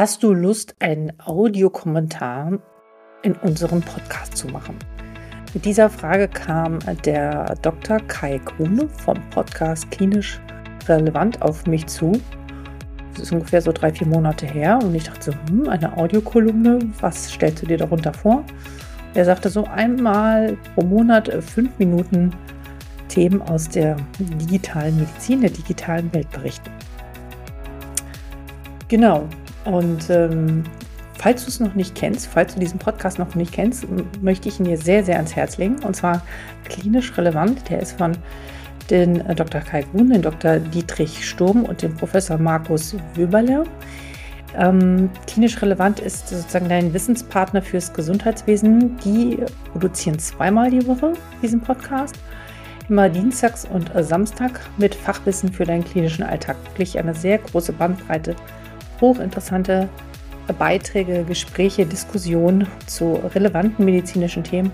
Hast du Lust, einen Audiokommentar in unserem Podcast zu machen? Mit dieser Frage kam der Dr. Kai Kuhne vom Podcast Klinisch Relevant auf mich zu. Das ist ungefähr so drei, vier Monate her und ich dachte so, hm, eine Audiokolumne, was stellst du dir darunter vor? Er sagte so einmal pro Monat fünf Minuten Themen aus der digitalen Medizin, der digitalen Welt berichten. Genau, und ähm, falls du es noch nicht kennst, falls du diesen Podcast noch nicht kennst, möchte ich ihn dir sehr, sehr ans Herz legen. Und zwar klinisch relevant. Der ist von den äh, Dr. Kai Grun, den Dr. Dietrich Sturm und dem Professor Markus Wöberle. Ähm, klinisch relevant ist sozusagen dein Wissenspartner fürs Gesundheitswesen. Die produzieren zweimal die Woche diesen Podcast. Immer dienstags und äh, Samstag mit Fachwissen für deinen klinischen Alltag. Wirklich eine sehr große Bandbreite hochinteressante Beiträge, Gespräche, Diskussionen zu relevanten medizinischen Themen,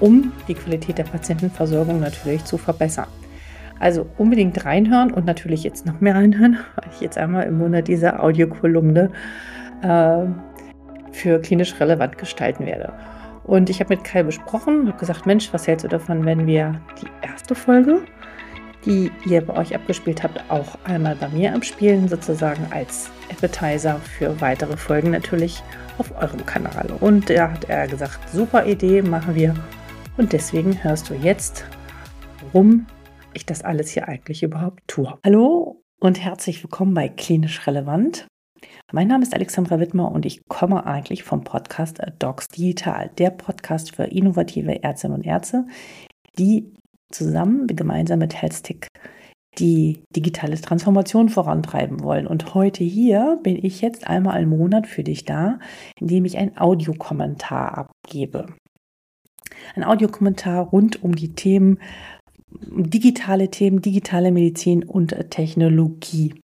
um die Qualität der Patientenversorgung natürlich zu verbessern. Also unbedingt reinhören und natürlich jetzt noch mehr reinhören, weil ich jetzt einmal im Monat diese Audiokolumne äh, für klinisch relevant gestalten werde. Und ich habe mit Kai besprochen, habe gesagt, Mensch, was hältst du davon, wenn wir die erste Folge die ihr bei euch abgespielt habt, auch einmal bei mir abspielen, sozusagen als Appetizer für weitere Folgen natürlich auf eurem Kanal. Und da hat er gesagt, super Idee, machen wir. Und deswegen hörst du jetzt, warum ich das alles hier eigentlich überhaupt tue. Hallo und herzlich willkommen bei Klinisch Relevant. Mein Name ist Alexandra Wittmer und ich komme eigentlich vom Podcast Docs Digital, der Podcast für innovative Ärztinnen und Ärzte, die zusammen, gemeinsam mit Healthstick, die digitale Transformation vorantreiben wollen. Und heute hier bin ich jetzt einmal im Monat für dich da, indem ich einen Audiokommentar abgebe. Ein Audiokommentar rund um die Themen, digitale Themen, digitale Medizin und Technologie.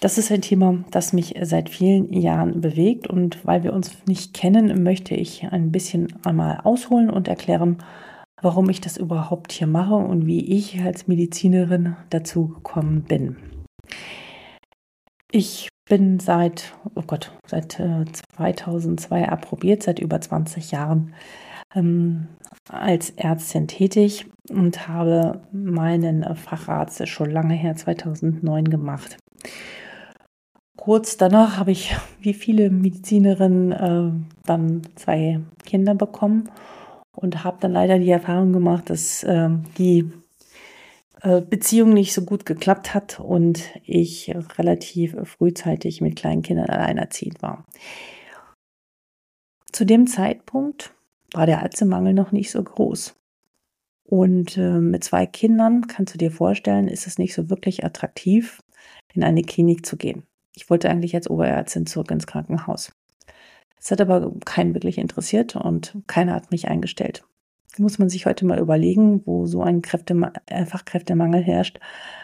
Das ist ein Thema, das mich seit vielen Jahren bewegt und weil wir uns nicht kennen, möchte ich ein bisschen einmal ausholen und erklären, warum ich das überhaupt hier mache und wie ich als Medizinerin dazu gekommen bin. Ich bin seit, oh Gott, seit äh, 2002 approbiert, seit über 20 Jahren ähm, als Ärztin tätig und habe meinen Facharzt schon lange her, 2009, gemacht. Kurz danach habe ich, wie viele Medizinerinnen, äh, dann zwei Kinder bekommen und habe dann leider die Erfahrung gemacht, dass äh, die äh, Beziehung nicht so gut geklappt hat und ich relativ frühzeitig mit kleinen Kindern alleinerziehend war. Zu dem Zeitpunkt war der Ärztemangel noch nicht so groß. Und äh, mit zwei Kindern kannst du dir vorstellen, ist es nicht so wirklich attraktiv, in eine Klinik zu gehen. Ich wollte eigentlich als Oberärztin zurück ins Krankenhaus. Es hat aber keinen wirklich interessiert und keiner hat mich eingestellt. Muss man sich heute mal überlegen, wo so ein Kräfte äh, Fachkräftemangel herrscht,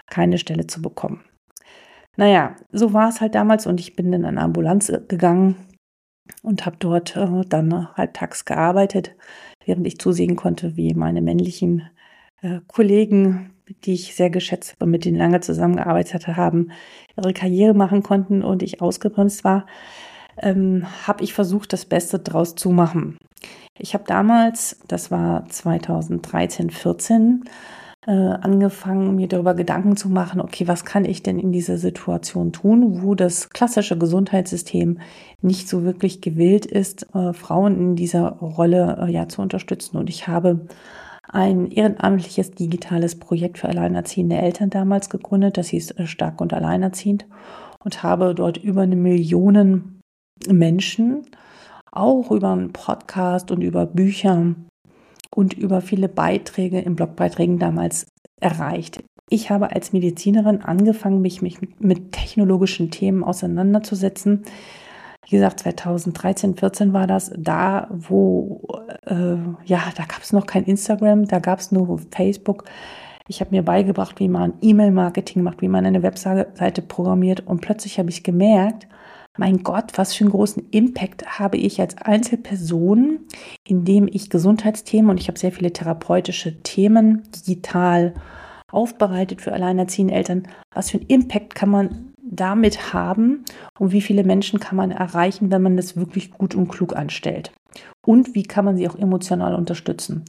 keine Stelle zu bekommen. Naja, so war es halt damals und ich bin in eine Ambulanz äh, gegangen und habe dort äh, dann halbtags gearbeitet, während ich zusehen konnte, wie meine männlichen äh, Kollegen, die ich sehr geschätzt habe und mit denen lange zusammengearbeitet haben, ihre Karriere machen konnten und ich ausgebremst war ähm, habe ich versucht, das Beste draus zu machen. Ich habe damals, das war 2013, 14, äh, angefangen, mir darüber Gedanken zu machen, okay, was kann ich denn in dieser Situation tun, wo das klassische Gesundheitssystem nicht so wirklich gewillt ist, äh, Frauen in dieser Rolle äh, ja zu unterstützen. Und ich habe ein ehrenamtliches digitales Projekt für alleinerziehende Eltern damals gegründet, das hieß äh, Stark und Alleinerziehend und habe dort über eine Million Menschen, auch über einen Podcast und über Bücher und über viele Beiträge in Blogbeiträgen damals erreicht. Ich habe als Medizinerin angefangen, mich, mit technologischen Themen auseinanderzusetzen. Wie gesagt, 2013, 14 war das, da wo, äh, ja, da gab es noch kein Instagram, da gab es nur Facebook. Ich habe mir beigebracht, wie man E-Mail-Marketing macht, wie man eine Webseite programmiert und plötzlich habe ich gemerkt, mein Gott, was für einen großen Impact habe ich als Einzelperson, indem ich Gesundheitsthemen und ich habe sehr viele therapeutische Themen digital aufbereitet für alleinerziehende Eltern. Was für einen Impact kann man damit haben und wie viele Menschen kann man erreichen, wenn man das wirklich gut und klug anstellt. Und wie kann man sie auch emotional unterstützen.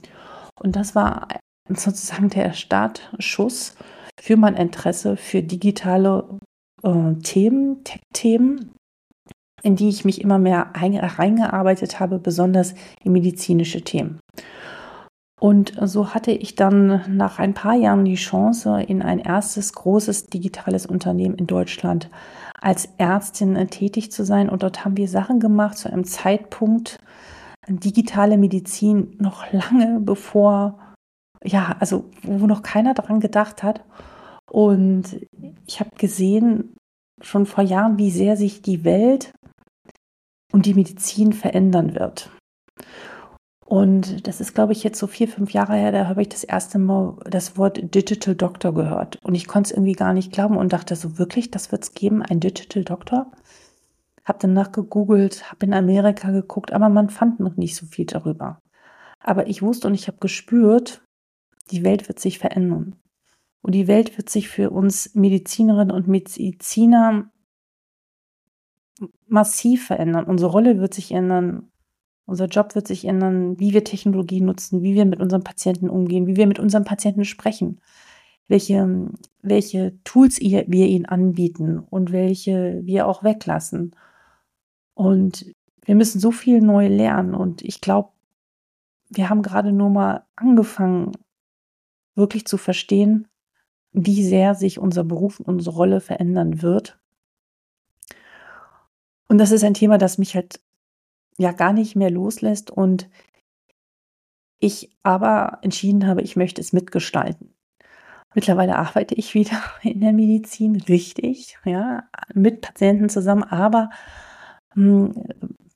Und das war sozusagen der Startschuss für mein Interesse für digitale äh, Themen, Tech-Themen, in die ich mich immer mehr reingearbeitet habe, besonders in medizinische Themen. Und so hatte ich dann nach ein paar Jahren die Chance, in ein erstes großes digitales Unternehmen in Deutschland als Ärztin tätig zu sein. Und dort haben wir Sachen gemacht zu einem Zeitpunkt, digitale Medizin noch lange bevor, ja, also wo noch keiner daran gedacht hat. Und ich habe gesehen schon vor Jahren, wie sehr sich die Welt und die Medizin verändern wird. Und das ist, glaube ich, jetzt so vier, fünf Jahre her, da habe ich das erste Mal das Wort Digital Doctor gehört. Und ich konnte es irgendwie gar nicht glauben und dachte so, wirklich, das wird es geben, ein Digital Doctor? Habe danach gegoogelt, habe in Amerika geguckt, aber man fand noch nicht so viel darüber. Aber ich wusste und ich habe gespürt, die Welt wird sich verändern. Und die Welt wird sich für uns Medizinerinnen und Mediziner massiv verändern. Unsere Rolle wird sich ändern. Unser Job wird sich ändern, wie wir Technologie nutzen, wie wir mit unseren Patienten umgehen, wie wir mit unseren Patienten sprechen, welche, welche Tools wir ihnen anbieten und welche wir auch weglassen. Und wir müssen so viel neu lernen. Und ich glaube, wir haben gerade nur mal angefangen, wirklich zu verstehen, wie sehr sich unser Beruf und unsere Rolle verändern wird. Und das ist ein Thema, das mich halt ja gar nicht mehr loslässt und ich aber entschieden habe, ich möchte es mitgestalten. Mittlerweile arbeite ich wieder in der Medizin richtig, ja, mit Patienten zusammen, aber hm,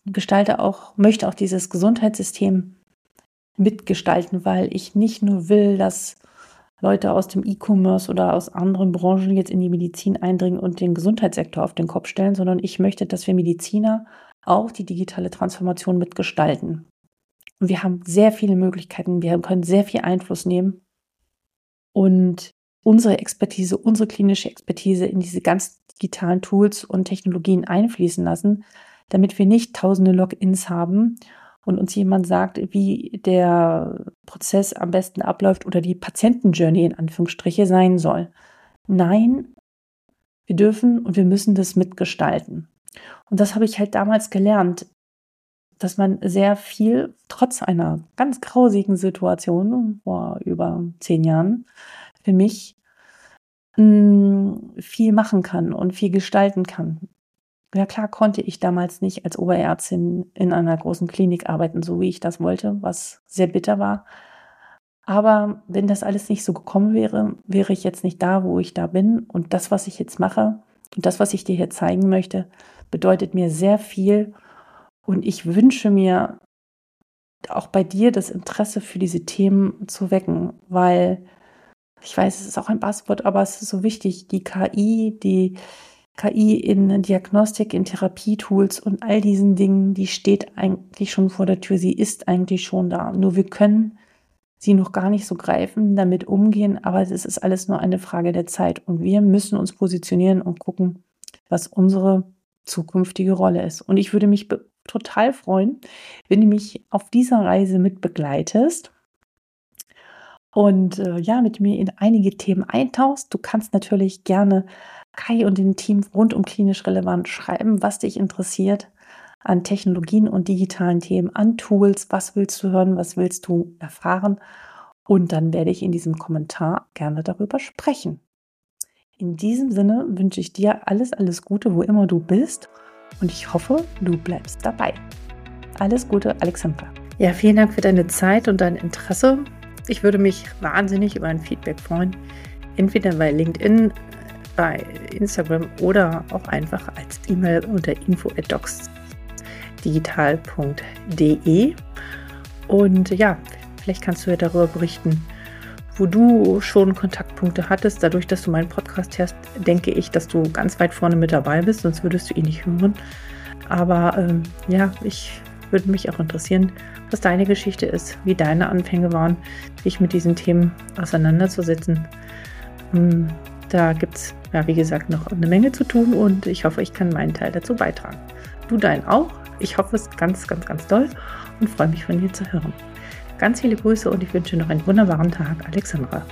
gestalte auch, möchte auch dieses Gesundheitssystem mitgestalten, weil ich nicht nur will, dass Leute aus dem E-Commerce oder aus anderen Branchen jetzt in die Medizin eindringen und den Gesundheitssektor auf den Kopf stellen, sondern ich möchte, dass wir Mediziner auch die digitale Transformation mitgestalten. Und wir haben sehr viele Möglichkeiten, wir können sehr viel Einfluss nehmen und unsere Expertise, unsere klinische Expertise in diese ganz digitalen Tools und Technologien einfließen lassen, damit wir nicht tausende Logins haben und uns jemand sagt, wie der Prozess am besten abläuft oder die Patientenjourney in Anführungsstriche sein soll. Nein, wir dürfen und wir müssen das mitgestalten. Und das habe ich halt damals gelernt, dass man sehr viel, trotz einer ganz grausigen Situation vor über zehn Jahren, für mich mm, viel machen kann und viel gestalten kann. Ja klar konnte ich damals nicht als Oberärztin in einer großen Klinik arbeiten, so wie ich das wollte, was sehr bitter war. Aber wenn das alles nicht so gekommen wäre, wäre ich jetzt nicht da, wo ich da bin. Und das, was ich jetzt mache und das, was ich dir hier zeigen möchte, bedeutet mir sehr viel. Und ich wünsche mir auch bei dir das Interesse für diese Themen zu wecken, weil ich weiß, es ist auch ein Passwort, aber es ist so wichtig, die KI, die KI in Diagnostik, in Therapietools und all diesen Dingen, die steht eigentlich schon vor der Tür, sie ist eigentlich schon da. Nur wir können sie noch gar nicht so greifen, damit umgehen, aber es ist alles nur eine Frage der Zeit und wir müssen uns positionieren und gucken, was unsere zukünftige Rolle ist. Und ich würde mich total freuen, wenn du mich auf dieser Reise mit begleitest und äh, ja, mit mir in einige Themen eintauchst. Du kannst natürlich gerne Kai und dem Team rund um klinisch relevant schreiben, was dich interessiert an Technologien und digitalen Themen, an Tools, was willst du hören, was willst du erfahren. Und dann werde ich in diesem Kommentar gerne darüber sprechen. In diesem Sinne wünsche ich dir alles, alles Gute, wo immer du bist. Und ich hoffe, du bleibst dabei. Alles Gute, Alexandra. Ja, vielen Dank für deine Zeit und dein Interesse. Ich würde mich wahnsinnig über ein Feedback freuen. Entweder bei LinkedIn, bei Instagram oder auch einfach als E-Mail unter info@docsdigital.de. Und ja, vielleicht kannst du ja darüber berichten, wo du schon Kontaktpunkte hattest. Dadurch, dass du meinen Podcast hörst, denke ich, dass du ganz weit vorne mit dabei bist, sonst würdest du ihn nicht hören. Aber ähm, ja, ich würde mich auch interessieren, was deine Geschichte ist, wie deine Anfänge waren, dich mit diesen Themen auseinanderzusetzen. Hm, Da gibt es, ja, wie gesagt, noch eine Menge zu tun und ich hoffe, ich kann meinen Teil dazu beitragen. Du deinen auch. Ich hoffe es ganz, ganz, ganz doll und freue mich von dir zu hören. Ganz viele Grüße und ich wünsche noch einen wunderbaren Tag, Alexandra.